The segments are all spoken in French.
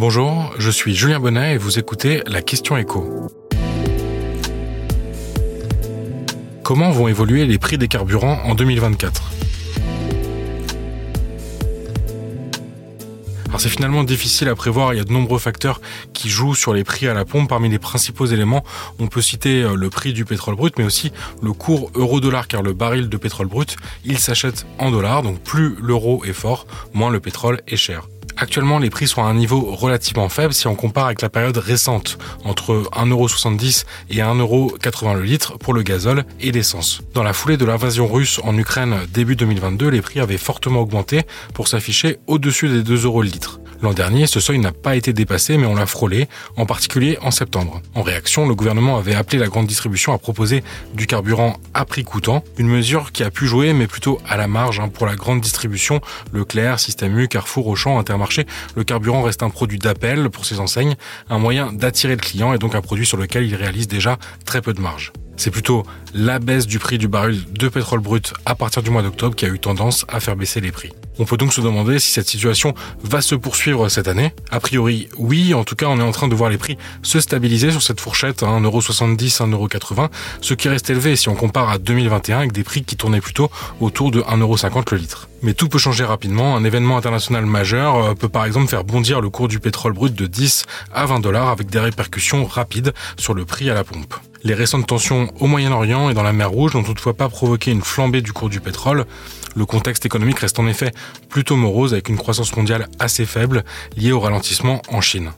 Bonjour, je suis Julien Bonnet et vous écoutez la question écho. Comment vont évoluer les prix des carburants en 2024 Alors c'est finalement difficile à prévoir, il y a de nombreux facteurs qui jouent sur les prix à la pompe. Parmi les principaux éléments, on peut citer euh, le prix du pétrole brut, mais aussi le cours euro-dollar, car le baril de pétrole brut, il s'achète en dollars, donc plus l'euro est fort, moins le pétrole est cher. Actuellement, les prix sont à un niveau relativement faible si on compare avec la période récente, entre 1,70€ et 1,80€ le litre pour le gazole et l'essence. Dans la foulée de l'invasion russe en Ukraine début 2022, les prix avaient fortement augmenté pour s'afficher au-dessus des 2 euros le litre. L'an dernier, ce seuil n'a pas été dépassé, mais on l'a frôlé, en particulier en septembre. En réaction, le gouvernement avait appelé la grande distribution à proposer du carburant à prix coûtant, une mesure qui a pu jouer, mais plutôt à la marge hein, pour la grande distribution, Leclerc, Système U, Carrefour, Auchan, Intermarché. Le carburant reste un produit d'appel pour ces enseignes, un moyen d'attirer le client et donc un produit sur lequel il réalise déjà très peu de marge. C'est plutôt la baisse du prix du baril de pétrole brut à partir du mois d'octobre qui a eu tendance à faire baisser les prix. On peut donc se demander si cette situation va se poursuivre cette année. A priori, oui. En tout cas, on est en train de voir les prix se stabiliser sur cette fourchette, 1,70€, 1,80€, ce qui reste élevé si on compare à 2021 avec des prix qui tournaient plutôt autour de 1,50€ le litre. Mais tout peut changer rapidement. Un événement international majeur euh, peut par exemple faire bondir le cours du pétrole brut de 10 à 20 dollars avec des répercussions rapides sur le prix à la pompe. Les récentes tensions au Moyen-Orient et dans la mer Rouge n'ont toutefois pas provoqué une flambée du cours du pétrole. Le contexte économique reste en effet plutôt morose avec une croissance mondiale assez faible liée au ralentissement en Chine.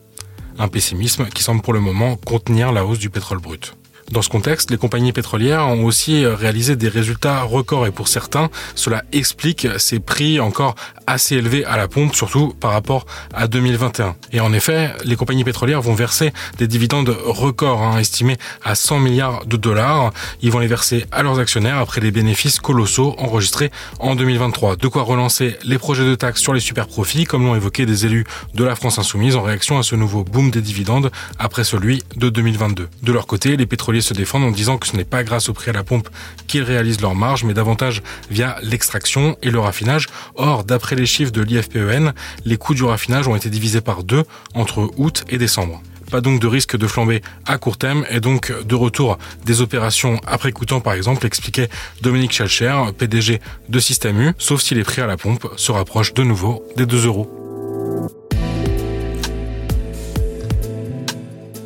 Un pessimisme qui semble pour le moment contenir la hausse du pétrole brut. Dans ce contexte, les compagnies pétrolières ont aussi réalisé des résultats records et pour certains, cela explique ces prix encore assez élevés à la pompe, surtout par rapport à 2021. Et en effet, les compagnies pétrolières vont verser des dividendes records, hein, estimés à 100 milliards de dollars. Ils vont les verser à leurs actionnaires après les bénéfices colossaux enregistrés en 2023. De quoi relancer les projets de taxes sur les super profits, comme l'ont évoqué des élus de la France insoumise en réaction à ce nouveau boom des dividendes après celui de 2022. De leur côté, les pétroliers se défendent en disant que ce n'est pas grâce au prix à la pompe qu'ils réalisent leur marge, mais davantage via l'extraction et le raffinage. Or, d'après les chiffres de l'IFPEN, les coûts du raffinage ont été divisés par deux entre août et décembre. Pas donc de risque de flamber à court terme et donc de retour des opérations après coûtant par exemple, expliquait Dominique Schalcher, PDG de Système U, sauf si les prix à la pompe se rapprochent de nouveau des 2 euros.